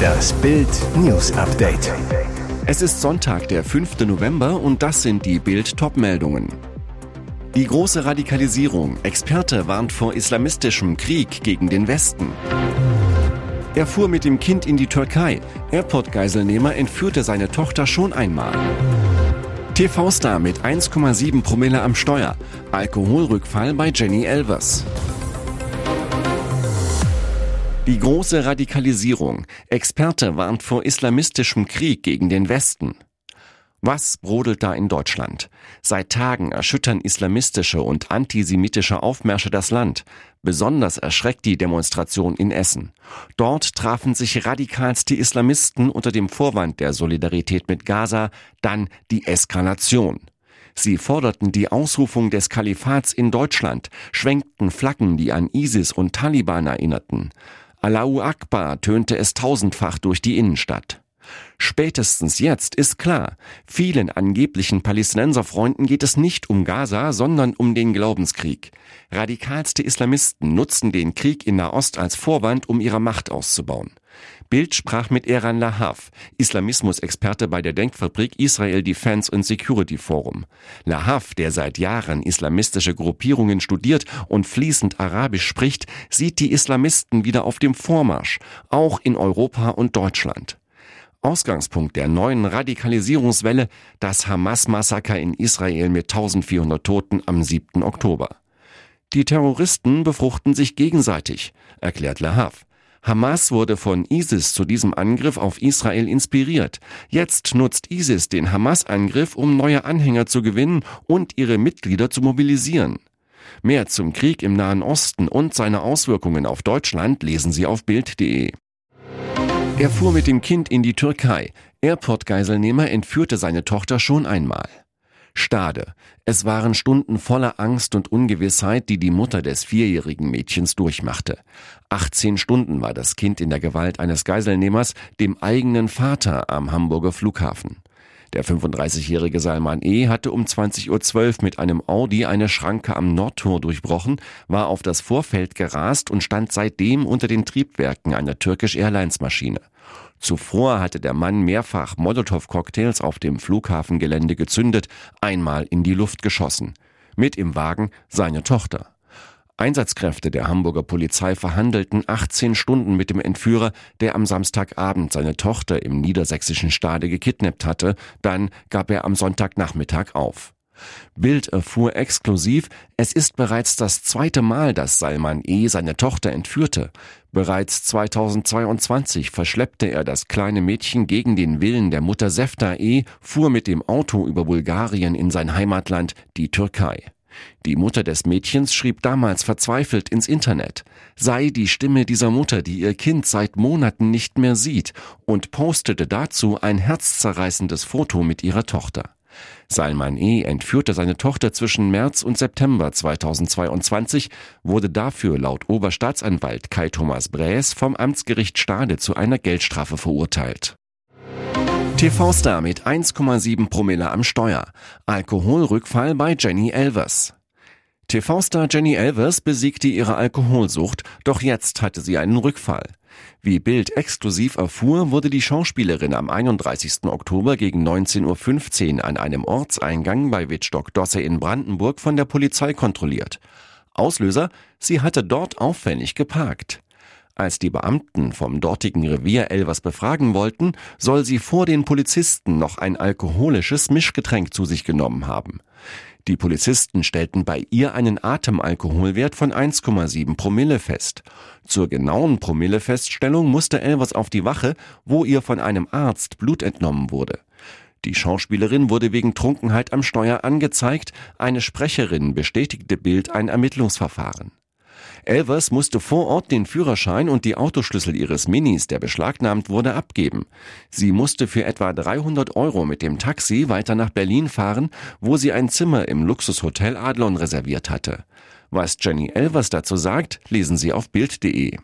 Das Bild News Update. Es ist Sonntag, der 5. November und das sind die Bild Topmeldungen. Die große Radikalisierung. Experte warnt vor islamistischem Krieg gegen den Westen. Er fuhr mit dem Kind in die Türkei. Airport-Geiselnehmer entführte seine Tochter schon einmal. TV-Star mit 1,7 Promille am Steuer. Alkoholrückfall bei Jenny Elvers. Die große Radikalisierung. Experte warnt vor islamistischem Krieg gegen den Westen. Was brodelt da in Deutschland? Seit Tagen erschüttern islamistische und antisemitische Aufmärsche das Land. Besonders erschreckt die Demonstration in Essen. Dort trafen sich radikalste Islamisten unter dem Vorwand der Solidarität mit Gaza, dann die Eskalation. Sie forderten die Ausrufung des Kalifats in Deutschland, schwenkten Flaggen, die an ISIS und Taliban erinnerten. Allahu Akbar tönte es tausendfach durch die Innenstadt. Spätestens jetzt ist klar, vielen angeblichen Palästinenserfreunden geht es nicht um Gaza, sondern um den Glaubenskrieg. Radikalste Islamisten nutzen den Krieg in Nahost als Vorwand, um ihre Macht auszubauen. Bild sprach mit Eran Lahav, Islamismusexperte bei der Denkfabrik Israel Defense and Security Forum. Lahav, der seit Jahren islamistische Gruppierungen studiert und fließend Arabisch spricht, sieht die Islamisten wieder auf dem Vormarsch, auch in Europa und Deutschland. Ausgangspunkt der neuen Radikalisierungswelle das Hamas-Massaker in Israel mit 1400 Toten am 7. Oktober. Die Terroristen befruchten sich gegenseitig, erklärt Lahav. Hamas wurde von ISIS zu diesem Angriff auf Israel inspiriert. Jetzt nutzt ISIS den Hamas-Angriff, um neue Anhänger zu gewinnen und ihre Mitglieder zu mobilisieren. Mehr zum Krieg im Nahen Osten und seine Auswirkungen auf Deutschland lesen Sie auf Bild.de. Er fuhr mit dem Kind in die Türkei. Airport-Geiselnehmer entführte seine Tochter schon einmal. Stade. Es waren Stunden voller Angst und Ungewissheit, die die Mutter des vierjährigen Mädchens durchmachte. 18 Stunden war das Kind in der Gewalt eines Geiselnehmers, dem eigenen Vater am Hamburger Flughafen. Der 35-jährige Salman E. hatte um 20.12 Uhr mit einem Audi eine Schranke am Nordtor durchbrochen, war auf das Vorfeld gerast und stand seitdem unter den Triebwerken einer Turkish Airlines Maschine. Zuvor hatte der Mann mehrfach Molotow-Cocktails auf dem Flughafengelände gezündet, einmal in die Luft geschossen. Mit im Wagen seine Tochter. Einsatzkräfte der Hamburger Polizei verhandelten 18 Stunden mit dem Entführer, der am Samstagabend seine Tochter im niedersächsischen Stade gekidnappt hatte. Dann gab er am Sonntagnachmittag auf. Bild erfuhr exklusiv, es ist bereits das zweite Mal, dass Salman E. seine Tochter entführte. Bereits 2022 verschleppte er das kleine Mädchen gegen den Willen der Mutter Sefta E., fuhr mit dem Auto über Bulgarien in sein Heimatland, die Türkei. Die Mutter des Mädchens schrieb damals verzweifelt ins Internet, sei die Stimme dieser Mutter, die ihr Kind seit Monaten nicht mehr sieht, und postete dazu ein herzzerreißendes Foto mit ihrer Tochter. Salman E. entführte seine Tochter zwischen März und September 2022, wurde dafür laut Oberstaatsanwalt Kai Thomas Bräs vom Amtsgericht Stade zu einer Geldstrafe verurteilt. TV-Star mit 1,7 Promille am Steuer. Alkoholrückfall bei Jenny Elvers. TV-Star Jenny Elvers besiegte ihre Alkoholsucht, doch jetzt hatte sie einen Rückfall. Wie Bild exklusiv erfuhr, wurde die Schauspielerin am 31. Oktober gegen 19.15 Uhr an einem Ortseingang bei Wittstock-Dosse in Brandenburg von der Polizei kontrolliert. Auslöser, sie hatte dort auffällig geparkt. Als die Beamten vom dortigen Revier Elvers befragen wollten, soll sie vor den Polizisten noch ein alkoholisches Mischgetränk zu sich genommen haben. Die Polizisten stellten bei ihr einen Atemalkoholwert von 1,7 Promille fest. Zur genauen Promillefeststellung musste Elvers auf die Wache, wo ihr von einem Arzt Blut entnommen wurde. Die Schauspielerin wurde wegen Trunkenheit am Steuer angezeigt, eine Sprecherin bestätigte Bild ein Ermittlungsverfahren. Elvers musste vor Ort den Führerschein und die Autoschlüssel ihres Minis, der beschlagnahmt wurde, abgeben. Sie musste für etwa 300 Euro mit dem Taxi weiter nach Berlin fahren, wo sie ein Zimmer im Luxushotel Adlon reserviert hatte. Was Jenny Elvers dazu sagt, lesen Sie auf Bild.de.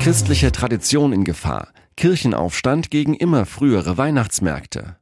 Christliche Tradition in Gefahr. Kirchenaufstand gegen immer frühere Weihnachtsmärkte.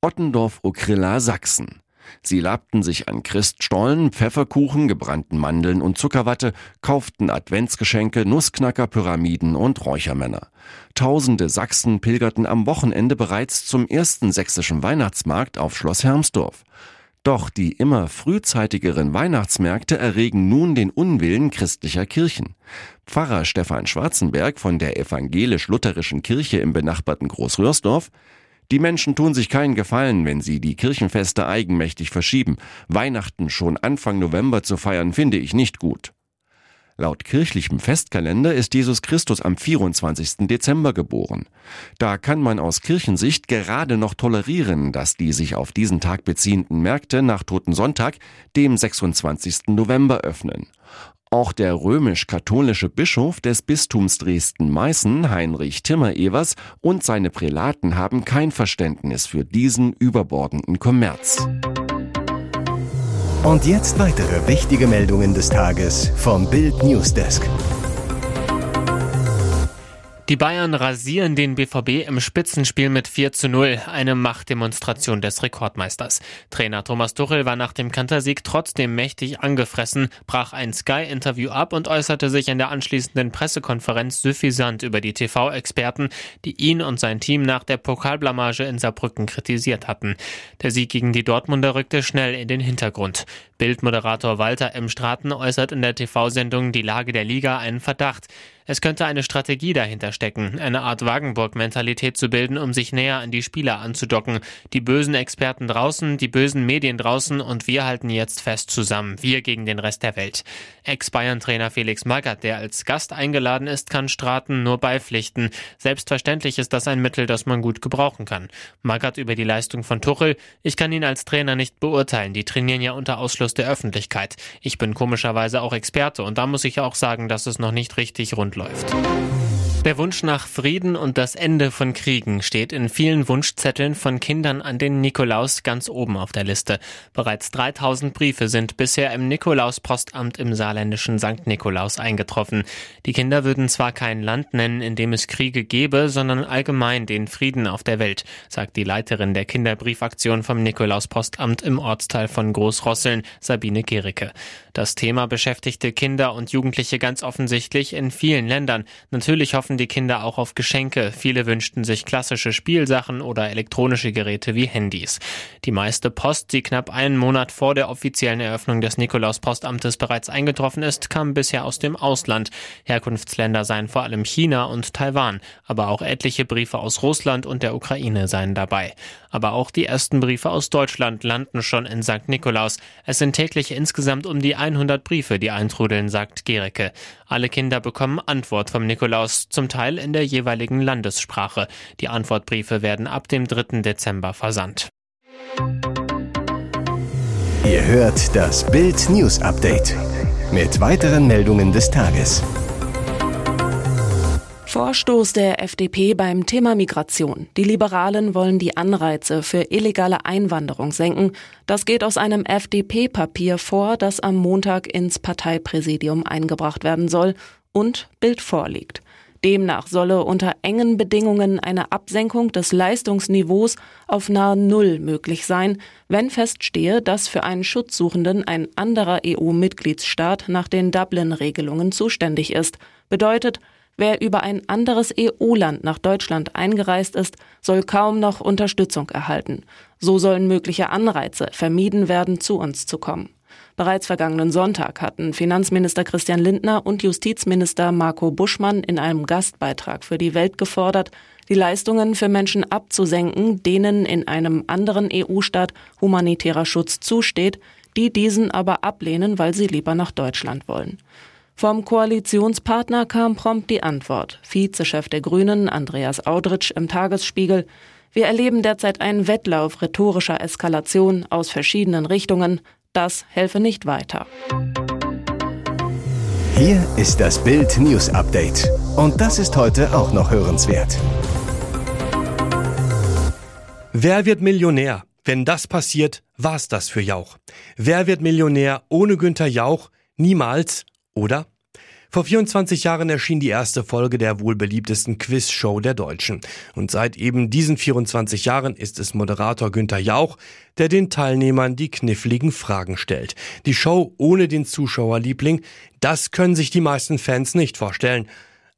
Ottendorf-Okrilla, Sachsen. Sie labten sich an Christstollen, Pfefferkuchen, gebrannten Mandeln und Zuckerwatte, kauften Adventsgeschenke, Nussknacker, Pyramiden und Räuchermänner. Tausende Sachsen pilgerten am Wochenende bereits zum ersten sächsischen Weihnachtsmarkt auf Schloss Hermsdorf. Doch die immer frühzeitigeren Weihnachtsmärkte erregen nun den Unwillen christlicher Kirchen. Pfarrer Stefan Schwarzenberg von der evangelisch-lutherischen Kirche im benachbarten Großröhrsdorf die Menschen tun sich keinen Gefallen, wenn sie die Kirchenfeste eigenmächtig verschieben. Weihnachten schon Anfang November zu feiern, finde ich nicht gut. Laut kirchlichem Festkalender ist Jesus Christus am 24. Dezember geboren. Da kann man aus Kirchensicht gerade noch tolerieren, dass die sich auf diesen Tag beziehenden Märkte nach Toten Sonntag, dem 26. November öffnen. Auch der römisch-katholische Bischof des Bistums Dresden-Meißen, Heinrich Timmer-Evers, und seine Prälaten haben kein Verständnis für diesen überbordenden Kommerz. Und jetzt weitere wichtige Meldungen des Tages vom Bild Newsdesk. Die Bayern rasieren den BVB im Spitzenspiel mit 4 zu 0, eine Machtdemonstration des Rekordmeisters. Trainer Thomas Tuchel war nach dem Kantersieg trotzdem mächtig angefressen, brach ein Sky-Interview ab und äußerte sich in der anschließenden Pressekonferenz suffisant über die TV-Experten, die ihn und sein Team nach der Pokalblamage in Saarbrücken kritisiert hatten. Der Sieg gegen die Dortmunder rückte schnell in den Hintergrund. Bildmoderator Walter M. Straten äußert in der TV-Sendung Die Lage der Liga einen Verdacht. Es könnte eine Strategie dahinter stecken, eine Art Wagenburg-Mentalität zu bilden, um sich näher an die Spieler anzudocken. Die bösen Experten draußen, die bösen Medien draußen und wir halten jetzt fest zusammen, wir gegen den Rest der Welt. Ex-Bayern-Trainer Felix Magath, der als Gast eingeladen ist, kann Straten nur beipflichten. Selbstverständlich ist das ein Mittel, das man gut gebrauchen kann. Magath über die Leistung von Tuchel. Ich kann ihn als Trainer nicht beurteilen. Die trainieren ja unter Ausschluss der Öffentlichkeit. Ich bin komischerweise auch Experte und da muss ich auch sagen, dass es noch nicht richtig rund läuft. Der Wunsch nach Frieden und das Ende von Kriegen steht in vielen Wunschzetteln von Kindern an den Nikolaus ganz oben auf der Liste. Bereits 3000 Briefe sind bisher im Nikolauspostamt im saarländischen St. Nikolaus eingetroffen. Die Kinder würden zwar kein Land nennen, in dem es Kriege gebe, sondern allgemein den Frieden auf der Welt, sagt die Leiterin der Kinderbriefaktion vom Nikolauspostamt im Ortsteil von Großrosseln, Sabine Gericke. Das Thema beschäftigte Kinder und Jugendliche ganz offensichtlich in vielen Ländern. Natürlich hoffen hoffen die Kinder auch auf Geschenke. Viele wünschten sich klassische Spielsachen oder elektronische Geräte wie Handys. Die meiste Post, die knapp einen Monat vor der offiziellen Eröffnung des Nikolaus-Postamtes bereits eingetroffen ist, kam bisher aus dem Ausland. Herkunftsländer seien vor allem China und Taiwan, aber auch etliche Briefe aus Russland und der Ukraine seien dabei. Aber auch die ersten Briefe aus Deutschland landen schon in St. Nikolaus. Es sind täglich insgesamt um die 100 Briefe, die eintrudeln, sagt Gericke. Alle Kinder bekommen Antwort vom Nikolaus, zum Teil in der jeweiligen Landessprache. Die Antwortbriefe werden ab dem 3. Dezember versandt. Ihr hört das Bild News Update mit weiteren Meldungen des Tages. Vorstoß der FDP beim Thema Migration. Die Liberalen wollen die Anreize für illegale Einwanderung senken. Das geht aus einem FDP-Papier vor, das am Montag ins Parteipräsidium eingebracht werden soll und Bild vorliegt. Demnach solle unter engen Bedingungen eine Absenkung des Leistungsniveaus auf nahe Null möglich sein, wenn feststehe, dass für einen Schutzsuchenden ein anderer EU-Mitgliedsstaat nach den Dublin-Regelungen zuständig ist. Bedeutet, Wer über ein anderes EU-Land nach Deutschland eingereist ist, soll kaum noch Unterstützung erhalten. So sollen mögliche Anreize vermieden werden, zu uns zu kommen. Bereits vergangenen Sonntag hatten Finanzminister Christian Lindner und Justizminister Marco Buschmann in einem Gastbeitrag für die Welt gefordert, die Leistungen für Menschen abzusenken, denen in einem anderen EU-Staat humanitärer Schutz zusteht, die diesen aber ablehnen, weil sie lieber nach Deutschland wollen. Vom Koalitionspartner kam prompt die Antwort. Vizechef der Grünen, Andreas Audritsch, im Tagesspiegel. Wir erleben derzeit einen Wettlauf rhetorischer Eskalation aus verschiedenen Richtungen. Das helfe nicht weiter. Hier ist das Bild News Update. Und das ist heute auch noch hörenswert. Wer wird Millionär? Wenn das passiert, war's das für Jauch. Wer wird Millionär ohne Günther Jauch? Niemals oder? Vor 24 Jahren erschien die erste Folge der wohl beliebtesten Quizshow der Deutschen. Und seit eben diesen 24 Jahren ist es Moderator Günther Jauch, der den Teilnehmern die kniffligen Fragen stellt. Die Show ohne den Zuschauerliebling, das können sich die meisten Fans nicht vorstellen.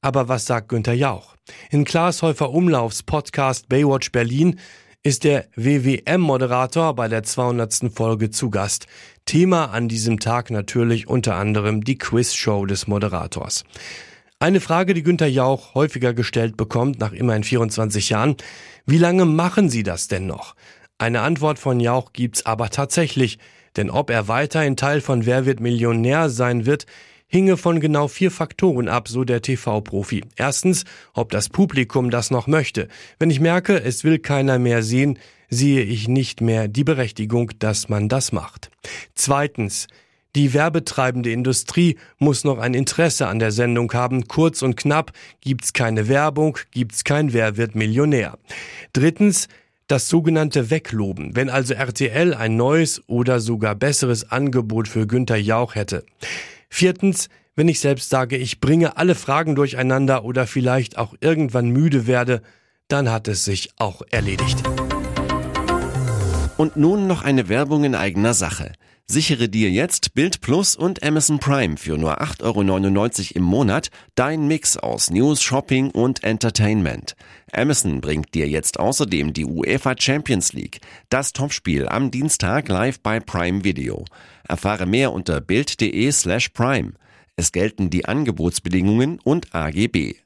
Aber was sagt Günther Jauch? In Klaas Häufer Umlaufs Podcast Baywatch Berlin ist der WWM-Moderator bei der 200. Folge zu Gast. Thema an diesem Tag natürlich unter anderem die Quizshow des Moderators. Eine Frage, die Günther Jauch häufiger gestellt bekommt, nach immerhin 24 Jahren. Wie lange machen Sie das denn noch? Eine Antwort von Jauch gibt's aber tatsächlich. Denn ob er weiterhin Teil von Wer wird Millionär sein wird, hinge von genau vier Faktoren ab, so der TV-Profi. Erstens, ob das Publikum das noch möchte. Wenn ich merke, es will keiner mehr sehen, sehe ich nicht mehr die Berechtigung, dass man das macht. Zweitens, die werbetreibende Industrie muss noch ein Interesse an der Sendung haben. Kurz und knapp, gibt's keine Werbung, gibt's kein Wer wird Millionär. Drittens, das sogenannte Wegloben, wenn also RTL ein neues oder sogar besseres Angebot für Günther Jauch hätte. Viertens, wenn ich selbst sage, ich bringe alle Fragen durcheinander oder vielleicht auch irgendwann müde werde, dann hat es sich auch erledigt. Und nun noch eine Werbung in eigener Sache. Sichere dir jetzt Bild Plus und Amazon Prime für nur 8,99 Euro im Monat dein Mix aus News, Shopping und Entertainment. Amazon bringt dir jetzt außerdem die UEFA Champions League, das Topspiel am Dienstag live bei Prime Video. Erfahre mehr unter bild.de slash prime. Es gelten die Angebotsbedingungen und AGB.